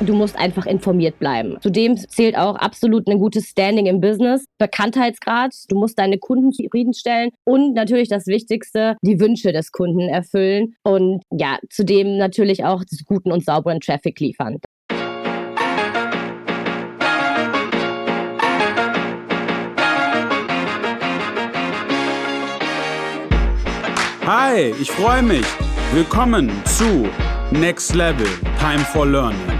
du musst einfach informiert bleiben. Zudem zählt auch absolut ein gutes Standing im Business, Bekanntheitsgrad, du musst deine Kunden zufriedenstellen und natürlich das Wichtigste, die Wünsche des Kunden erfüllen und ja, zudem natürlich auch guten und sauberen Traffic liefern. Hi, ich freue mich. Willkommen zu Next Level Time for Learning.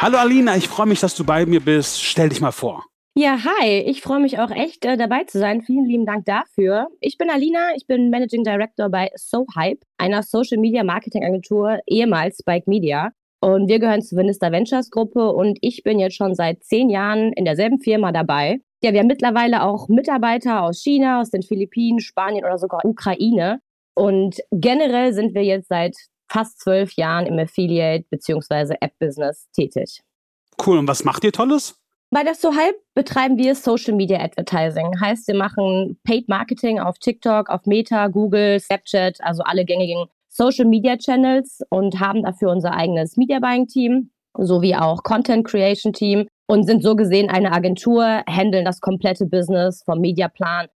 Hallo Alina, ich freue mich, dass du bei mir bist. Stell dich mal vor. Ja, hi, ich freue mich auch echt äh, dabei zu sein. Vielen lieben Dank dafür. Ich bin Alina, ich bin Managing Director bei SoHype, einer Social Media Marketing Agentur, ehemals Spike Media. Und wir gehören zur Vinister Ventures Gruppe und ich bin jetzt schon seit zehn Jahren in derselben Firma dabei. Ja, wir haben mittlerweile auch Mitarbeiter aus China, aus den Philippinen, Spanien oder sogar Ukraine. Und generell sind wir jetzt seit fast zwölf Jahren im Affiliate- bzw. App-Business tätig. Cool, und was macht ihr Tolles? Bei der SoHype betreiben wir Social Media Advertising. Heißt, wir machen Paid Marketing auf TikTok, auf Meta, Google, Snapchat, also alle gängigen Social Media Channels und haben dafür unser eigenes Media Buying Team sowie auch Content Creation Team und sind so gesehen eine Agentur, handeln das komplette Business vom Mediaplan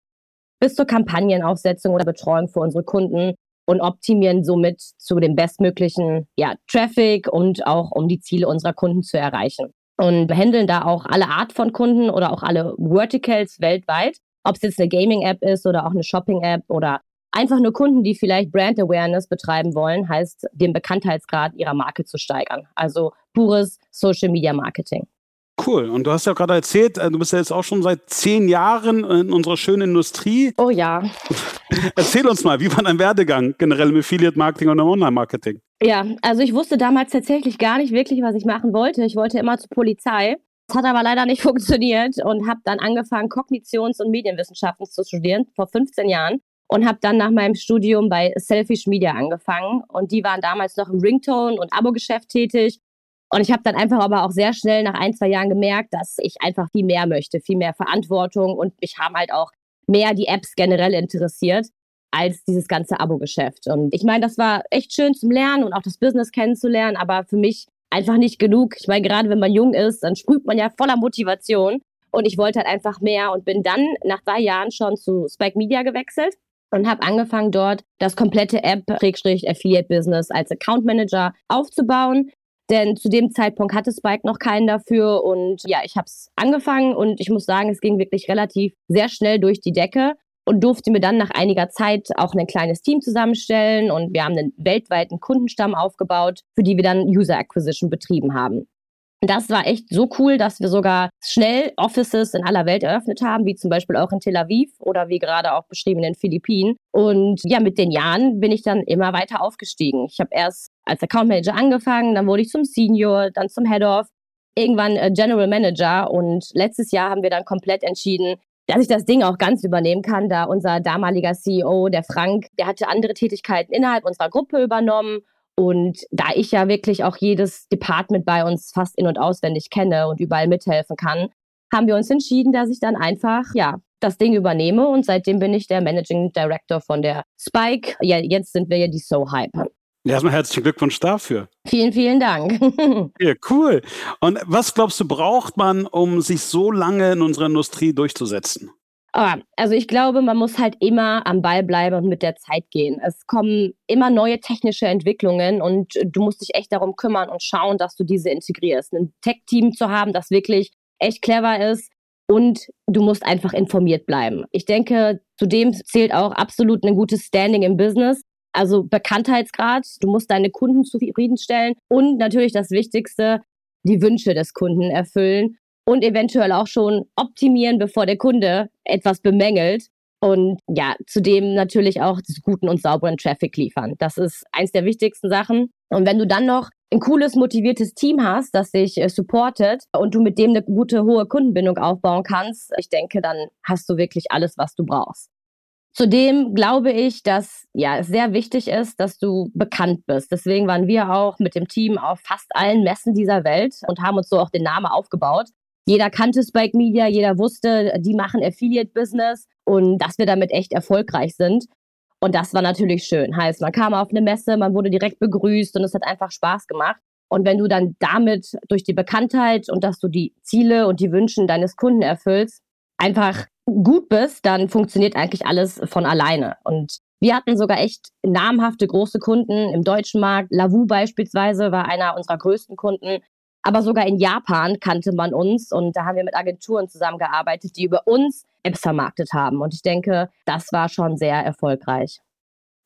bis zur Kampagnenaufsetzung oder Betreuung für unsere Kunden und optimieren somit zu dem bestmöglichen ja, Traffic und auch um die Ziele unserer Kunden zu erreichen. Und handeln da auch alle Art von Kunden oder auch alle Verticals weltweit, ob es jetzt eine Gaming-App ist oder auch eine Shopping-App oder einfach nur Kunden, die vielleicht Brand Awareness betreiben wollen, heißt, den Bekanntheitsgrad ihrer Marke zu steigern. Also pures Social Media Marketing. Cool. Und du hast ja gerade erzählt, äh, du bist ja jetzt auch schon seit zehn Jahren in unserer schönen Industrie. Oh ja. Erzähl uns mal, wie war dein Werdegang generell im Affiliate Marketing und im Online-Marketing? Ja, also ich wusste damals tatsächlich gar nicht wirklich, was ich machen wollte. Ich wollte immer zur Polizei. Das hat aber leider nicht funktioniert und habe dann angefangen, Kognitions- und Medienwissenschaften zu studieren, vor 15 Jahren. Und habe dann nach meinem Studium bei Selfish Media angefangen. Und die waren damals noch im Ringtone- und Abo-Geschäft tätig und ich habe dann einfach aber auch sehr schnell nach ein, zwei Jahren gemerkt, dass ich einfach viel mehr möchte, viel mehr Verantwortung und mich haben halt auch mehr die Apps generell interessiert als dieses ganze Abo-Geschäft. Und ich meine, das war echt schön zum Lernen und auch das Business kennenzulernen, aber für mich einfach nicht genug. Ich meine, gerade wenn man jung ist, dann sprüht man ja voller Motivation. Und ich wollte halt einfach mehr und bin dann nach drei Jahren schon zu Spike Media gewechselt und habe angefangen, dort das komplette App-Affiliate-Business als Account Manager aufzubauen. Denn zu dem Zeitpunkt hatte Spike noch keinen dafür. Und ja, ich habe es angefangen und ich muss sagen, es ging wirklich relativ sehr schnell durch die Decke und durfte mir dann nach einiger Zeit auch ein kleines Team zusammenstellen. Und wir haben einen weltweiten Kundenstamm aufgebaut, für die wir dann User Acquisition betrieben haben. Das war echt so cool, dass wir sogar schnell Offices in aller Welt eröffnet haben, wie zum Beispiel auch in Tel Aviv oder wie gerade auch beschrieben in den Philippinen. Und ja, mit den Jahren bin ich dann immer weiter aufgestiegen. Ich habe erst als Account Manager angefangen, dann wurde ich zum Senior, dann zum Head of, irgendwann äh, General Manager. Und letztes Jahr haben wir dann komplett entschieden, dass ich das Ding auch ganz übernehmen kann, da unser damaliger CEO, der Frank, der hatte andere Tätigkeiten innerhalb unserer Gruppe übernommen und da ich ja wirklich auch jedes Department bei uns fast in- und auswendig kenne und überall mithelfen kann, haben wir uns entschieden, dass ich dann einfach, ja, das Ding übernehme und seitdem bin ich der Managing Director von der Spike. Ja, jetzt sind wir ja die So Hype. Ja, erstmal herzlichen Glückwunsch dafür. Vielen, vielen Dank. ja, cool. Und was glaubst du, braucht man, um sich so lange in unserer Industrie durchzusetzen? Aber, also ich glaube, man muss halt immer am Ball bleiben und mit der Zeit gehen. Es kommen immer neue technische Entwicklungen und du musst dich echt darum kümmern und schauen, dass du diese integrierst. Ein Tech-Team zu haben, das wirklich echt clever ist und du musst einfach informiert bleiben. Ich denke, zudem zählt auch absolut ein gutes Standing im Business. Also Bekanntheitsgrad, du musst deine Kunden zufriedenstellen und natürlich das Wichtigste, die Wünsche des Kunden erfüllen und eventuell auch schon optimieren, bevor der Kunde etwas bemängelt. Und ja, zudem natürlich auch guten und sauberen Traffic liefern. Das ist eins der wichtigsten Sachen. Und wenn du dann noch ein cooles, motiviertes Team hast, das dich äh, supportet und du mit dem eine gute, hohe Kundenbindung aufbauen kannst, ich denke, dann hast du wirklich alles, was du brauchst. Zudem glaube ich, dass ja, es sehr wichtig ist, dass du bekannt bist. Deswegen waren wir auch mit dem Team auf fast allen Messen dieser Welt und haben uns so auch den Namen aufgebaut. Jeder kannte Spike Media, jeder wusste, die machen Affiliate-Business und dass wir damit echt erfolgreich sind. Und das war natürlich schön. Heißt, man kam auf eine Messe, man wurde direkt begrüßt und es hat einfach Spaß gemacht. Und wenn du dann damit durch die Bekanntheit und dass du die Ziele und die Wünschen deines Kunden erfüllst, einfach gut bist, dann funktioniert eigentlich alles von alleine. Und wir hatten sogar echt namhafte große Kunden im deutschen Markt. Lavu beispielsweise war einer unserer größten Kunden. Aber sogar in Japan kannte man uns und da haben wir mit Agenturen zusammengearbeitet, die über uns Apps vermarktet haben. Und ich denke, das war schon sehr erfolgreich.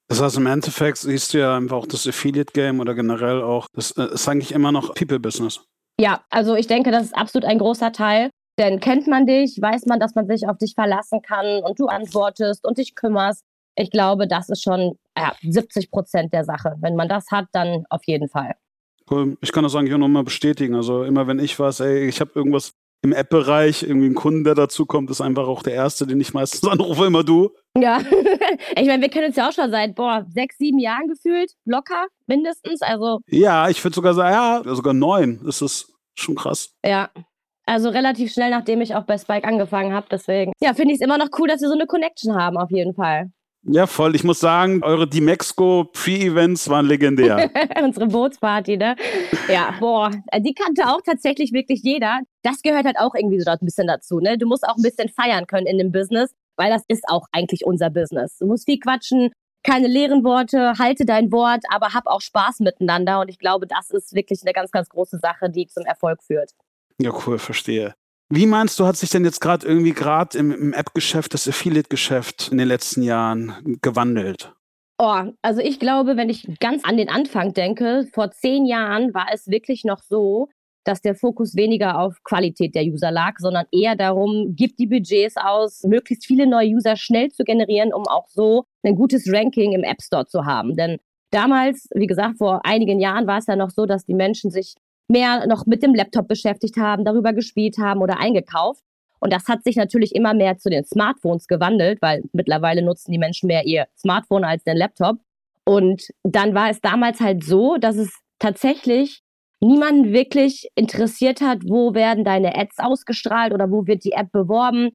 Das heißt, im Endeffekt siehst du ja einfach auch das Affiliate-Game oder generell auch, das äh, ist eigentlich immer noch People-Business. Ja, also ich denke, das ist absolut ein großer Teil. Denn kennt man dich, weiß man, dass man sich auf dich verlassen kann und du antwortest und dich kümmerst. Ich glaube, das ist schon ja, 70 Prozent der Sache. Wenn man das hat, dann auf jeden Fall. Cool. Ich kann das eigentlich auch nochmal bestätigen. Also immer wenn ich was, ey, ich habe irgendwas im App-Bereich, irgendwie ein Kunden, der dazu kommt, ist einfach auch der erste, den ich meistens anrufe, immer du. Ja, ich meine, wir kennen uns ja auch schon seit, boah, sechs, sieben Jahren gefühlt, locker, mindestens, also. Ja, ich würde sogar sagen, ja, sogar neun, ist schon krass. Ja, also relativ schnell, nachdem ich auch bei Spike angefangen habe, deswegen. Ja, finde ich es immer noch cool, dass wir so eine Connection haben, auf jeden Fall. Ja, voll. Ich muss sagen, eure Dimexco Pre-Events waren legendär. Unsere Bootsparty, ne? Ja, boah, die kannte auch tatsächlich wirklich jeder. Das gehört halt auch irgendwie so ein bisschen dazu, ne? Du musst auch ein bisschen feiern können in dem Business, weil das ist auch eigentlich unser Business. Du musst viel quatschen, keine leeren Worte, halte dein Wort, aber hab auch Spaß miteinander. Und ich glaube, das ist wirklich eine ganz, ganz große Sache, die zum Erfolg führt. Ja, cool, verstehe. Wie meinst du, hat sich denn jetzt gerade irgendwie gerade im, im App-Geschäft, das Affiliate-Geschäft in den letzten Jahren gewandelt? Oh, also ich glaube, wenn ich ganz an den Anfang denke, vor zehn Jahren war es wirklich noch so, dass der Fokus weniger auf Qualität der User lag, sondern eher darum, gibt die Budgets aus, möglichst viele neue User schnell zu generieren, um auch so ein gutes Ranking im App Store zu haben. Denn damals, wie gesagt, vor einigen Jahren war es ja noch so, dass die Menschen sich mehr noch mit dem Laptop beschäftigt haben, darüber gespielt haben oder eingekauft. Und das hat sich natürlich immer mehr zu den Smartphones gewandelt, weil mittlerweile nutzen die Menschen mehr ihr Smartphone als den Laptop. Und dann war es damals halt so, dass es tatsächlich niemanden wirklich interessiert hat, wo werden deine Ads ausgestrahlt oder wo wird die App beworben.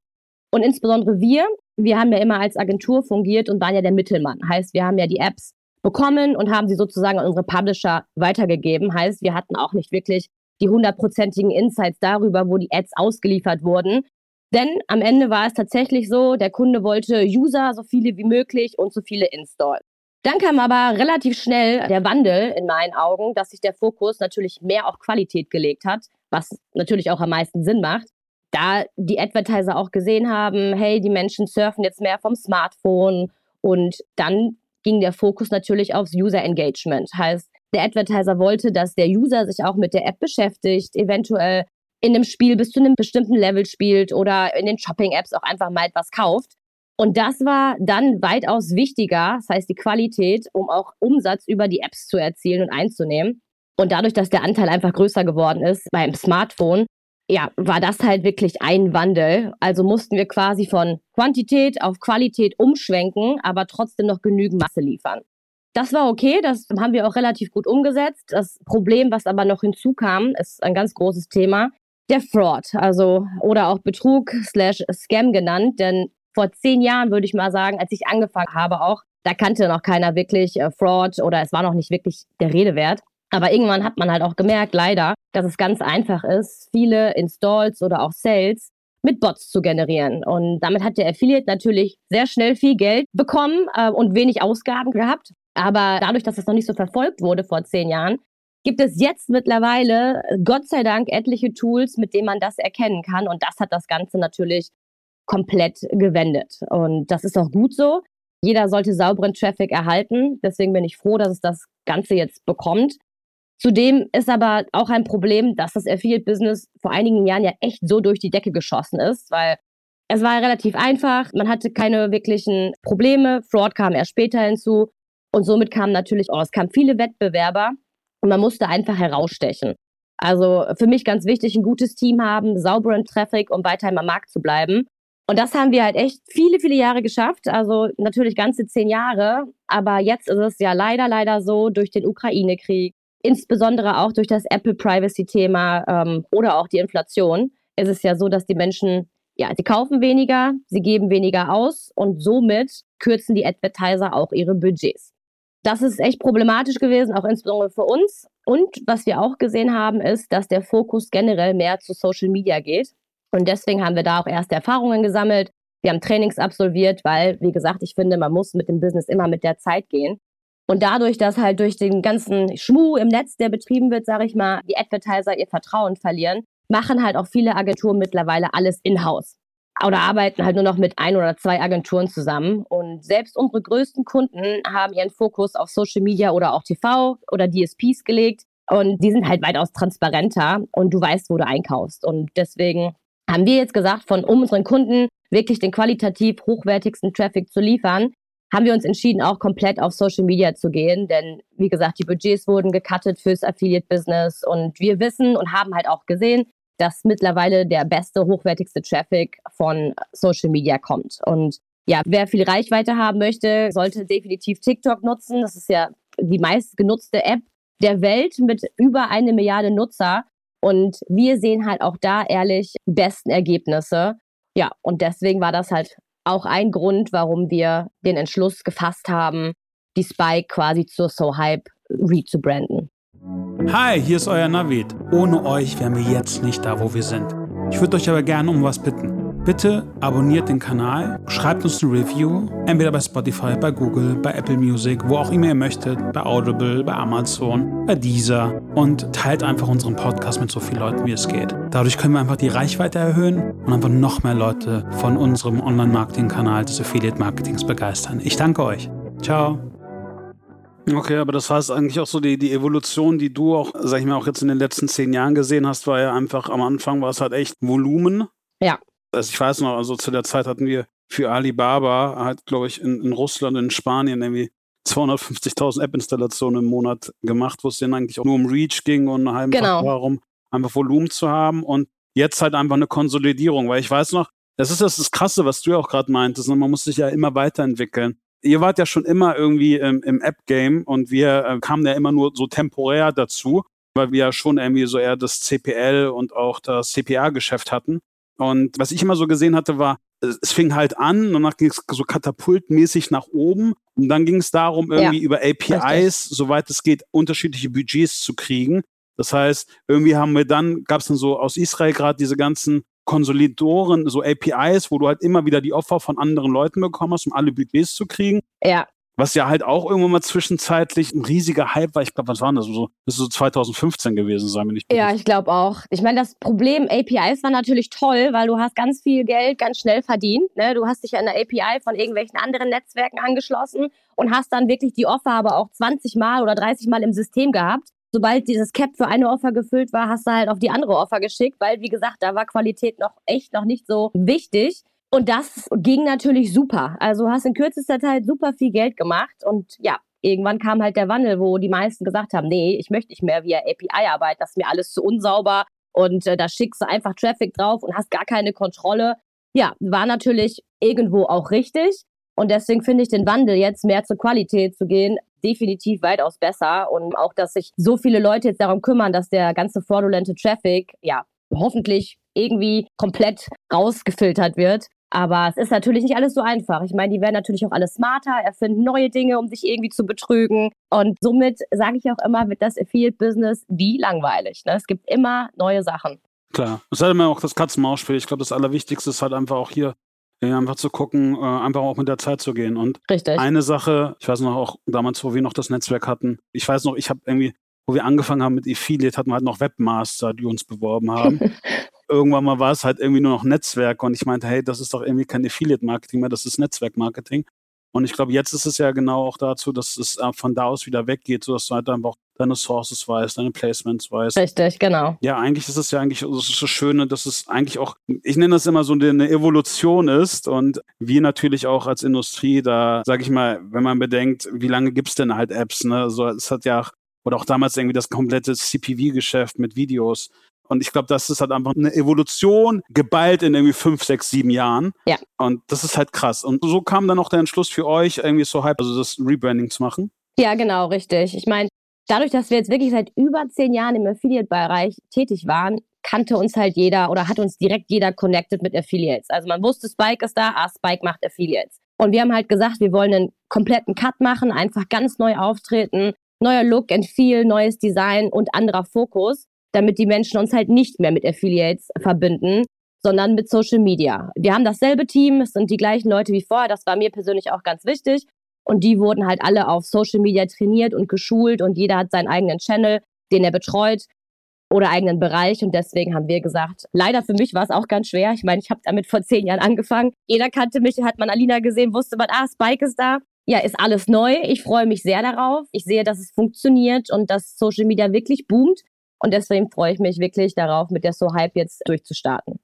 Und insbesondere wir, wir haben ja immer als Agentur fungiert und waren ja der Mittelmann. Heißt, wir haben ja die Apps bekommen und haben sie sozusagen an unsere Publisher weitergegeben. Heißt, wir hatten auch nicht wirklich die hundertprozentigen Insights darüber, wo die Ads ausgeliefert wurden. Denn am Ende war es tatsächlich so, der Kunde wollte User so viele wie möglich und so viele Installs. Dann kam aber relativ schnell der Wandel in meinen Augen, dass sich der Fokus natürlich mehr auf Qualität gelegt hat, was natürlich auch am meisten Sinn macht. Da die Advertiser auch gesehen haben, hey, die Menschen surfen jetzt mehr vom Smartphone und dann ging der Fokus natürlich aufs User Engagement. Heißt, der Advertiser wollte, dass der User sich auch mit der App beschäftigt, eventuell in einem Spiel bis zu einem bestimmten Level spielt oder in den Shopping-Apps auch einfach mal etwas kauft. Und das war dann weitaus wichtiger, das heißt die Qualität, um auch Umsatz über die Apps zu erzielen und einzunehmen. Und dadurch, dass der Anteil einfach größer geworden ist beim Smartphone, ja, war das halt wirklich ein Wandel. Also mussten wir quasi von Quantität auf Qualität umschwenken, aber trotzdem noch genügend Masse liefern. Das war okay, das haben wir auch relativ gut umgesetzt. Das Problem, was aber noch hinzukam, ist ein ganz großes Thema, der Fraud, also oder auch Betrug slash Scam genannt. Denn vor zehn Jahren würde ich mal sagen, als ich angefangen habe auch, da kannte noch keiner wirklich äh, Fraud oder es war noch nicht wirklich der Rede wert. Aber irgendwann hat man halt auch gemerkt, leider, dass es ganz einfach ist, viele Installs oder auch Sales mit Bots zu generieren. Und damit hat der Affiliate natürlich sehr schnell viel Geld bekommen äh, und wenig Ausgaben gehabt. Aber dadurch, dass es noch nicht so verfolgt wurde vor zehn Jahren, gibt es jetzt mittlerweile, Gott sei Dank, etliche Tools, mit denen man das erkennen kann. Und das hat das Ganze natürlich komplett gewendet. Und das ist auch gut so. Jeder sollte sauberen Traffic erhalten. Deswegen bin ich froh, dass es das Ganze jetzt bekommt. Zudem ist aber auch ein Problem, dass das Affiliate-Business vor einigen Jahren ja echt so durch die Decke geschossen ist, weil es war relativ einfach, man hatte keine wirklichen Probleme, Fraud kam erst später hinzu und somit kamen natürlich, oh, es kamen viele Wettbewerber und man musste einfach herausstechen. Also für mich ganz wichtig, ein gutes Team haben, sauberen Traffic, um weiter am Markt zu bleiben. Und das haben wir halt echt viele, viele Jahre geschafft. Also natürlich ganze zehn Jahre. Aber jetzt ist es ja leider, leider so durch den Ukraine-Krieg, insbesondere auch durch das Apple Privacy-Thema ähm, oder auch die Inflation, ist es ja so, dass die Menschen, ja, sie kaufen weniger, sie geben weniger aus und somit kürzen die Advertiser auch ihre Budgets. Das ist echt problematisch gewesen, auch insbesondere für uns. Und was wir auch gesehen haben, ist, dass der Fokus generell mehr zu Social Media geht. Und deswegen haben wir da auch erste Erfahrungen gesammelt. Wir haben Trainings absolviert, weil, wie gesagt, ich finde, man muss mit dem Business immer mit der Zeit gehen. Und dadurch, dass halt durch den ganzen Schmuh im Netz, der betrieben wird, sage ich mal, die Advertiser ihr Vertrauen verlieren, machen halt auch viele Agenturen mittlerweile alles in-house oder arbeiten halt nur noch mit ein oder zwei Agenturen zusammen. Und selbst unsere größten Kunden haben ihren Fokus auf Social Media oder auch TV oder DSPs gelegt. Und die sind halt weitaus transparenter und du weißt, wo du einkaufst. Und deswegen haben wir jetzt gesagt, von unseren Kunden wirklich den qualitativ hochwertigsten Traffic zu liefern, haben wir uns entschieden, auch komplett auf Social Media zu gehen. Denn wie gesagt, die Budgets wurden gecuttet fürs Affiliate-Business und wir wissen und haben halt auch gesehen, dass mittlerweile der beste, hochwertigste Traffic von Social Media kommt. Und ja, wer viel Reichweite haben möchte, sollte definitiv TikTok nutzen. Das ist ja die meistgenutzte App der Welt mit über eine Milliarde Nutzer. Und wir sehen halt auch da ehrlich die besten Ergebnisse. Ja, und deswegen war das halt auch ein Grund, warum wir den Entschluss gefasst haben, die Spike quasi zur So Hype rezubranden. Hi, hier ist euer Navid. Ohne euch wären wir jetzt nicht da, wo wir sind. Ich würde euch aber gerne um was bitten. Bitte abonniert den Kanal, schreibt uns eine Review, entweder bei Spotify, bei Google, bei Apple Music, wo auch immer ihr möchtet, bei Audible, bei Amazon, bei Deezer und teilt einfach unseren Podcast mit so vielen Leuten, wie es geht. Dadurch können wir einfach die Reichweite erhöhen und einfach noch mehr Leute von unserem Online-Marketing-Kanal des Affiliate-Marketings begeistern. Ich danke euch. Ciao. Okay, aber das heißt eigentlich auch so, die, die Evolution, die du auch, sag ich mal, auch jetzt in den letzten zehn Jahren gesehen hast, war ja einfach am Anfang war es halt echt Volumen. Ja. Also ich weiß noch, also zu der Zeit hatten wir für Alibaba halt, glaube ich, in, in Russland, in Spanien irgendwie 250.000 App-Installationen im Monat gemacht, wo es denen eigentlich auch nur um Reach ging und einfach genau. darum, einfach Volumen zu haben und jetzt halt einfach eine Konsolidierung, weil ich weiß noch, das ist das, das Krasse, was du ja auch gerade meintest, ne? man muss sich ja immer weiterentwickeln ihr wart ja schon immer irgendwie ähm, im App-Game und wir äh, kamen ja immer nur so temporär dazu, weil wir ja schon irgendwie so eher das CPL und auch das CPA-Geschäft hatten. Und was ich immer so gesehen hatte, war, es fing halt an, danach ging es so katapultmäßig nach oben und dann ging es darum, irgendwie ja, über APIs, richtig. soweit es geht, unterschiedliche Budgets zu kriegen. Das heißt, irgendwie haben wir dann, gab es dann so aus Israel gerade diese ganzen Konsolidoren, so APIs, wo du halt immer wieder die Opfer von anderen Leuten bekommen hast, um alle Budgets zu kriegen. Ja. Was ja halt auch irgendwann mal zwischenzeitlich ein riesiger Hype war. Ich glaube, was war das? So, das ist so 2015 gewesen sein, wenn ich Ja, ich glaube auch. Ich meine, das Problem APIs war natürlich toll, weil du hast ganz viel Geld ganz schnell verdient. Ne? Du hast dich an der API von irgendwelchen anderen Netzwerken angeschlossen und hast dann wirklich die Offer aber auch 20 Mal oder 30 Mal im System gehabt sobald dieses Cap für eine Offer gefüllt war, hast du halt auf die andere Offer geschickt, weil, wie gesagt, da war Qualität noch echt noch nicht so wichtig. Und das ging natürlich super. Also hast in kürzester Zeit super viel Geld gemacht und ja, irgendwann kam halt der Wandel, wo die meisten gesagt haben, nee, ich möchte nicht mehr via API arbeiten, das ist mir alles zu unsauber und äh, da schickst du einfach Traffic drauf und hast gar keine Kontrolle. Ja, war natürlich irgendwo auch richtig. Und deswegen finde ich den Wandel jetzt mehr zur Qualität zu gehen definitiv weitaus besser. Und auch, dass sich so viele Leute jetzt darum kümmern, dass der ganze fraudulente Traffic, ja, hoffentlich irgendwie komplett rausgefiltert wird. Aber es ist natürlich nicht alles so einfach. Ich meine, die werden natürlich auch alle smarter, erfinden neue Dinge, um sich irgendwie zu betrügen. Und somit sage ich auch immer, wird das Affiliate-Business wie langweilig. Ne? Es gibt immer neue Sachen. Klar. Es ist halt immer auch das Katzenmausspiel. Ich glaube, das Allerwichtigste ist halt einfach auch hier ja, einfach zu gucken, äh, einfach auch mit der Zeit zu gehen. Und Richtig. eine Sache, ich weiß noch auch damals, wo wir noch das Netzwerk hatten, ich weiß noch, ich habe irgendwie, wo wir angefangen haben mit Affiliate, hatten wir halt noch Webmaster, die uns beworben haben. Irgendwann mal war es halt irgendwie nur noch Netzwerk und ich meinte, hey, das ist doch irgendwie kein Affiliate-Marketing mehr, das ist Netzwerk-Marketing. Und ich glaube, jetzt ist es ja genau auch dazu, dass es äh, von da aus wieder weggeht, sodass du halt einfach deine Sources weißt, deine Placements weißt. Richtig, genau. Ja, eigentlich ist es ja eigentlich das, ist das Schöne, dass es eigentlich auch, ich nenne das immer so eine Evolution ist und wir natürlich auch als Industrie da, sage ich mal, wenn man bedenkt, wie lange gibt es denn halt Apps, ne? So, es hat ja, oder auch damals irgendwie das komplette CPV-Geschäft mit Videos. Und ich glaube, das ist halt einfach eine Evolution geballt in irgendwie fünf, sechs, sieben Jahren. Ja. Und das ist halt krass. Und so kam dann auch der Entschluss für euch, irgendwie so halb, also das Rebranding zu machen. Ja, genau, richtig. Ich meine, dadurch, dass wir jetzt wirklich seit über zehn Jahren im Affiliate-Bereich tätig waren, kannte uns halt jeder oder hat uns direkt jeder connected mit Affiliates. Also man wusste, Spike ist da, ah, Spike macht Affiliates. Und wir haben halt gesagt, wir wollen einen kompletten Cut machen, einfach ganz neu auftreten, neuer Look and Feel, neues Design und anderer Fokus, damit die Menschen uns halt nicht mehr mit Affiliates verbinden, sondern mit Social Media. Wir haben dasselbe Team, es sind die gleichen Leute wie vorher, das war mir persönlich auch ganz wichtig. Und die wurden halt alle auf Social Media trainiert und geschult und jeder hat seinen eigenen Channel, den er betreut oder eigenen Bereich. Und deswegen haben wir gesagt, leider für mich war es auch ganz schwer. Ich meine, ich habe damit vor zehn Jahren angefangen. Jeder kannte mich, hat man Alina gesehen, wusste man, ah, Spike ist da. Ja, ist alles neu. Ich freue mich sehr darauf. Ich sehe, dass es funktioniert und dass Social Media wirklich boomt. Und deswegen freue ich mich wirklich darauf, mit der So Hype jetzt durchzustarten.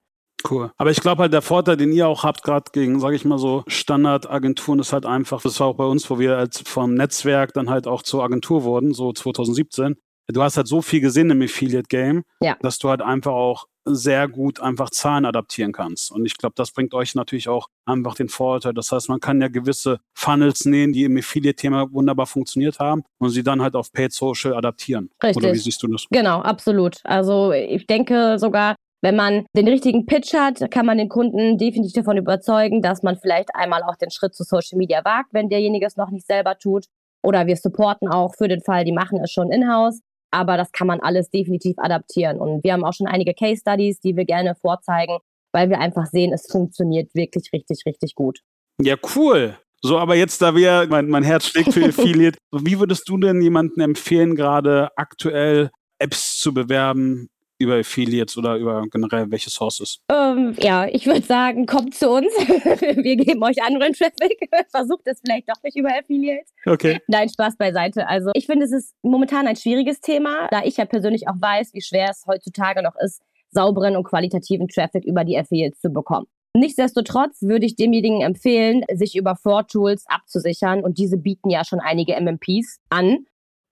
Cool. Aber ich glaube halt, der Vorteil, den ihr auch habt, gerade gegen, sage ich mal so, Standardagenturen, ist halt einfach, das war auch bei uns, wo wir als vom Netzwerk dann halt auch zur Agentur wurden, so 2017. Du hast halt so viel gesehen im Affiliate-Game, ja. dass du halt einfach auch sehr gut einfach Zahlen adaptieren kannst. Und ich glaube, das bringt euch natürlich auch einfach den Vorteil. Das heißt, man kann ja gewisse Funnels nehmen, die im Affiliate-Thema wunderbar funktioniert haben und sie dann halt auf Paid Social adaptieren. Richtig. Oder wie siehst du das? Genau, absolut. Also ich denke sogar, wenn man den richtigen Pitch hat, kann man den Kunden definitiv davon überzeugen, dass man vielleicht einmal auch den Schritt zu Social Media wagt, wenn derjenige es noch nicht selber tut. Oder wir supporten auch für den Fall, die machen es schon in-house. Aber das kann man alles definitiv adaptieren. Und wir haben auch schon einige Case Studies, die wir gerne vorzeigen, weil wir einfach sehen, es funktioniert wirklich richtig, richtig gut. Ja, cool. So, aber jetzt, da wir, mein, mein Herz schlägt für Affiliate, wie würdest du denn jemanden empfehlen, gerade aktuell Apps zu bewerben, über Affiliates oder über generell welche Sources? Ähm, ja, ich würde sagen, kommt zu uns. Wir geben euch anderen Traffic. Versucht es vielleicht doch nicht über Affiliates. Okay. Nein, Spaß beiseite. Also ich finde, es ist momentan ein schwieriges Thema, da ich ja persönlich auch weiß, wie schwer es heutzutage noch ist, sauberen und qualitativen Traffic über die Affiliates zu bekommen. Nichtsdestotrotz würde ich demjenigen empfehlen, sich über Fraud Tools abzusichern und diese bieten ja schon einige MMPs an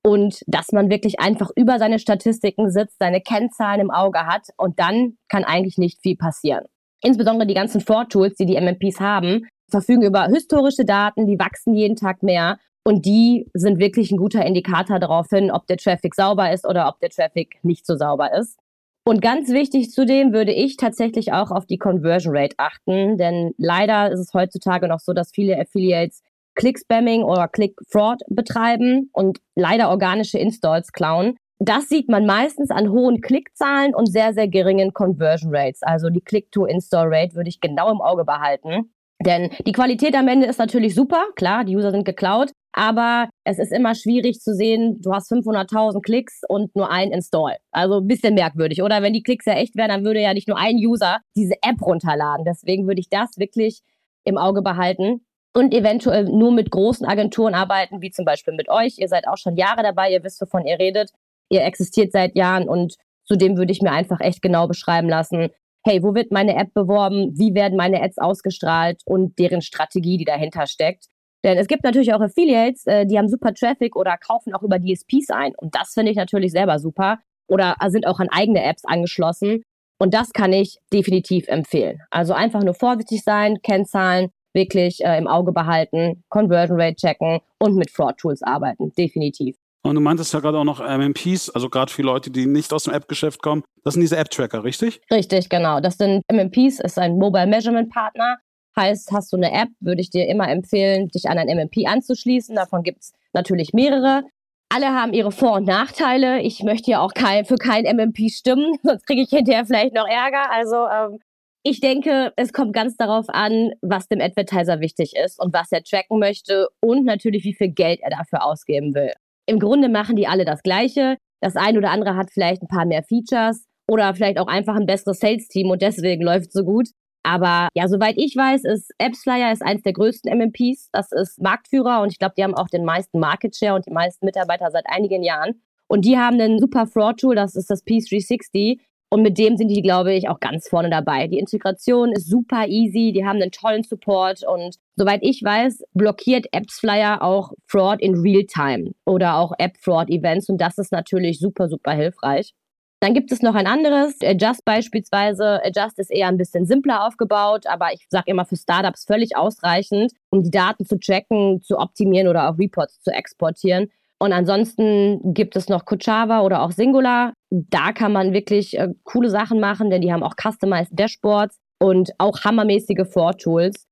und dass man wirklich einfach über seine Statistiken sitzt, seine Kennzahlen im Auge hat und dann kann eigentlich nicht viel passieren. Insbesondere die ganzen Fraud-Tools, die die MMPs haben, verfügen über historische Daten, die wachsen jeden Tag mehr und die sind wirklich ein guter Indikator darauf hin, ob der Traffic sauber ist oder ob der Traffic nicht so sauber ist. Und ganz wichtig zudem würde ich tatsächlich auch auf die Conversion Rate achten, denn leider ist es heutzutage noch so, dass viele Affiliates Click-Spamming oder Click-Fraud betreiben und leider organische Installs klauen. Das sieht man meistens an hohen Klickzahlen und sehr, sehr geringen Conversion Rates. Also die Click-to-Install-Rate würde ich genau im Auge behalten. Denn die Qualität am Ende ist natürlich super, klar, die User sind geklaut, aber es ist immer schwierig zu sehen, du hast 500.000 Klicks und nur ein Install. Also ein bisschen merkwürdig, oder? Wenn die Klicks ja echt wären, dann würde ja nicht nur ein User diese App runterladen. Deswegen würde ich das wirklich im Auge behalten und eventuell nur mit großen Agenturen arbeiten, wie zum Beispiel mit euch. Ihr seid auch schon Jahre dabei, ihr wisst, wovon ihr redet. Ihr existiert seit Jahren und zudem würde ich mir einfach echt genau beschreiben lassen, hey, wo wird meine App beworben, wie werden meine Ads ausgestrahlt und deren Strategie, die dahinter steckt. Denn es gibt natürlich auch Affiliates, äh, die haben super Traffic oder kaufen auch über DSPs ein. Und das finde ich natürlich selber super. Oder sind auch an eigene Apps angeschlossen. Und das kann ich definitiv empfehlen. Also einfach nur vorsichtig sein, Kennzahlen wirklich äh, im Auge behalten, Conversion Rate checken und mit Fraud Tools arbeiten, definitiv. Und du meintest ja gerade auch noch MMPs, also gerade für Leute, die nicht aus dem App-Geschäft kommen. Das sind diese App-Tracker, richtig? Richtig, genau. Das sind MMPs, ist ein Mobile Measurement Partner. Heißt, hast du eine App, würde ich dir immer empfehlen, dich an ein MMP anzuschließen. Davon gibt es natürlich mehrere. Alle haben ihre Vor- und Nachteile. Ich möchte ja auch kein, für kein MMP stimmen, sonst kriege ich hinterher vielleicht noch Ärger. Also ähm, ich denke, es kommt ganz darauf an, was dem Advertiser wichtig ist und was er tracken möchte und natürlich, wie viel Geld er dafür ausgeben will. Im Grunde machen die alle das Gleiche. Das eine oder andere hat vielleicht ein paar mehr Features oder vielleicht auch einfach ein besseres Sales-Team und deswegen läuft es so gut. Aber ja, soweit ich weiß, ist AppsFlyer ist eins der größten MMPs. Das ist Marktführer und ich glaube, die haben auch den meisten Market Share und die meisten Mitarbeiter seit einigen Jahren. Und die haben ein super Fraud-Tool, das ist das P360. Und mit dem sind die, glaube ich, auch ganz vorne dabei. Die Integration ist super easy, die haben einen tollen Support und soweit ich weiß, blockiert AppsFlyer auch Fraud in Realtime oder auch App-Fraud-Events und das ist natürlich super, super hilfreich. Dann gibt es noch ein anderes, Adjust beispielsweise. Adjust ist eher ein bisschen simpler aufgebaut, aber ich sage immer für Startups völlig ausreichend, um die Daten zu tracken, zu optimieren oder auch Reports zu exportieren. Und ansonsten gibt es noch Kuchava oder auch Singular. Da kann man wirklich äh, coole Sachen machen, denn die haben auch customized Dashboards und auch hammermäßige Fraud-Tools.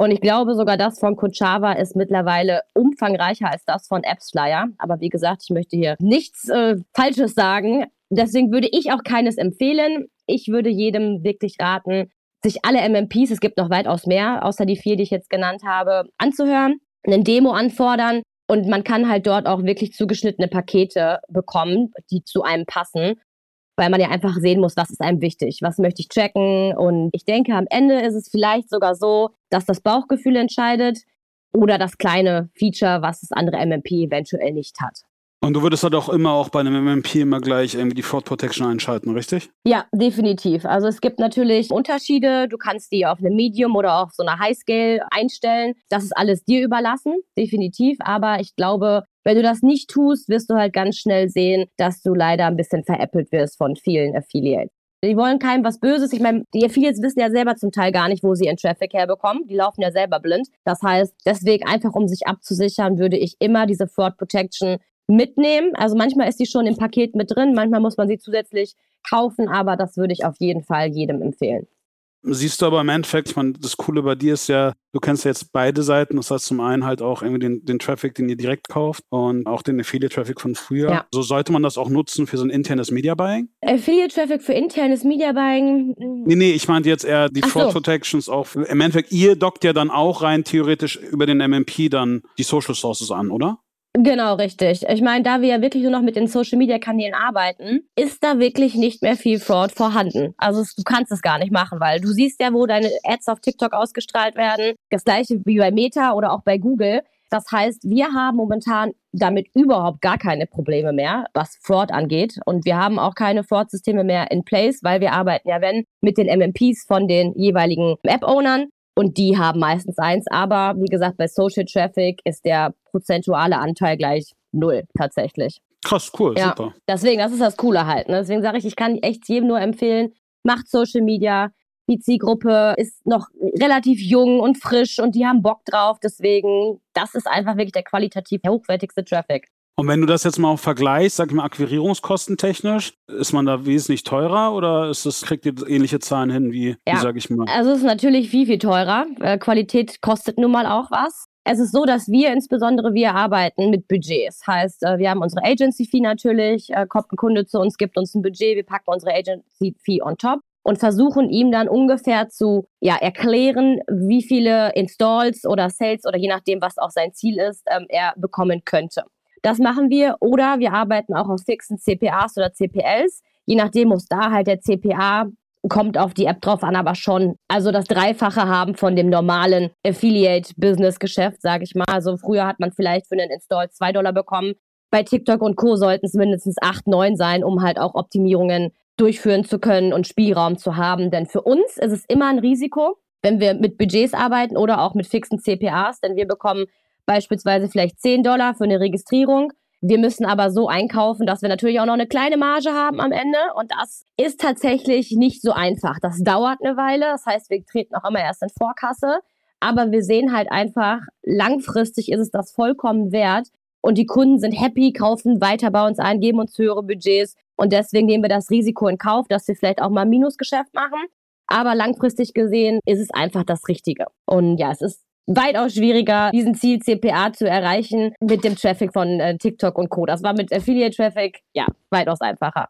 Und ich glaube sogar, das von Kochava ist mittlerweile umfangreicher als das von AppsFlyer. Aber wie gesagt, ich möchte hier nichts äh, Falsches sagen. Deswegen würde ich auch keines empfehlen. Ich würde jedem wirklich raten, sich alle MMPs, es gibt noch weitaus mehr, außer die vier, die ich jetzt genannt habe, anzuhören, eine Demo anfordern und man kann halt dort auch wirklich zugeschnittene Pakete bekommen, die zu einem passen weil man ja einfach sehen muss, was ist einem wichtig, was möchte ich checken. Und ich denke, am Ende ist es vielleicht sogar so, dass das Bauchgefühl entscheidet oder das kleine Feature, was das andere MMP eventuell nicht hat. Und du würdest halt auch immer auch bei einem MMP immer gleich irgendwie die Fraud Protection einschalten, richtig? Ja, definitiv. Also es gibt natürlich Unterschiede. Du kannst die auf eine Medium oder auf so eine High Scale einstellen. Das ist alles dir überlassen, definitiv. Aber ich glaube, wenn du das nicht tust, wirst du halt ganz schnell sehen, dass du leider ein bisschen veräppelt wirst von vielen Affiliates. Die wollen keinem was Böses. Ich meine, die Affiliates wissen ja selber zum Teil gar nicht, wo sie ihren Traffic herbekommen. Die laufen ja selber blind. Das heißt, deswegen einfach, um sich abzusichern, würde ich immer diese Fraud Protection mitnehmen. Also manchmal ist die schon im Paket mit drin, manchmal muss man sie zusätzlich kaufen, aber das würde ich auf jeden Fall jedem empfehlen. Siehst du aber im Endeffekt, ich meine, das Coole bei dir ist ja, du kennst ja jetzt beide Seiten. Das heißt zum einen halt auch irgendwie den, den Traffic, den ihr direkt kauft und auch den Affiliate-Traffic von früher. Ja. So sollte man das auch nutzen für so ein internes Media-Buying? Affiliate-Traffic für internes Media-Buying? Nee, nee, ich meinte jetzt eher die Fraud so. Protections auch. Im Endeffekt, ihr dockt ja dann auch rein theoretisch über den MMP dann die Social Sources an, oder? Genau, richtig. Ich meine, da wir ja wirklich nur noch mit den Social-Media-Kanälen arbeiten, ist da wirklich nicht mehr viel Fraud vorhanden. Also du kannst es gar nicht machen, weil du siehst ja, wo deine Ads auf TikTok ausgestrahlt werden. Das gleiche wie bei Meta oder auch bei Google. Das heißt, wir haben momentan damit überhaupt gar keine Probleme mehr, was Fraud angeht. Und wir haben auch keine Fraud-Systeme mehr in place, weil wir arbeiten ja, wenn, mit den MMPs von den jeweiligen App-Ownern. Und die haben meistens eins. Aber wie gesagt, bei Social Traffic ist der prozentuale Anteil gleich null tatsächlich. Krass, cool, ja. super. Deswegen, das ist das Coole halt. Ne? Deswegen sage ich, ich kann echt jedem nur empfehlen, macht Social Media. Die Zielgruppe ist noch relativ jung und frisch und die haben Bock drauf. Deswegen, das ist einfach wirklich der qualitativ hochwertigste Traffic. Und wenn du das jetzt mal auch vergleichst, sag ich mal, akquirierungskostentechnisch, ist man da wesentlich teurer oder ist das, kriegt ihr ähnliche Zahlen hin wie, ja. wie sag ich mal? Also es ist natürlich viel, viel teurer. Äh, Qualität kostet nun mal auch was. Es ist so, dass wir insbesondere wir arbeiten mit Budgets. Heißt, äh, wir haben unsere Agency-Fee natürlich, äh, kommt ein Kunde zu uns, gibt uns ein Budget, wir packen unsere Agency-Fee on top und versuchen ihm dann ungefähr zu ja, erklären, wie viele Installs oder Sales oder je nachdem, was auch sein Ziel ist, ähm, er bekommen könnte. Das machen wir. Oder wir arbeiten auch auf fixen CPAs oder CPLs. Je nachdem muss da halt der CPA kommt auf die App drauf an, aber schon also das Dreifache haben von dem normalen Affiliate-Business-Geschäft, sage ich mal. Also früher hat man vielleicht für einen Install 2 Dollar bekommen. Bei TikTok und Co. sollten es mindestens 8, 9 sein, um halt auch Optimierungen durchführen zu können und Spielraum zu haben. Denn für uns ist es immer ein Risiko, wenn wir mit Budgets arbeiten oder auch mit fixen CPAs, denn wir bekommen beispielsweise vielleicht 10 Dollar für eine Registrierung. Wir müssen aber so einkaufen, dass wir natürlich auch noch eine kleine Marge haben am Ende. Und das ist tatsächlich nicht so einfach. Das dauert eine Weile. Das heißt, wir treten auch immer erst in Vorkasse. Aber wir sehen halt einfach, langfristig ist es das vollkommen wert. Und die Kunden sind happy, kaufen weiter bei uns ein, geben uns höhere Budgets. Und deswegen nehmen wir das Risiko in Kauf, dass wir vielleicht auch mal Minusgeschäft machen. Aber langfristig gesehen ist es einfach das Richtige. Und ja, es ist weitaus schwieriger, diesen Ziel CPA zu erreichen mit dem Traffic von äh, TikTok und Co. Das war mit Affiliate Traffic ja weitaus einfacher.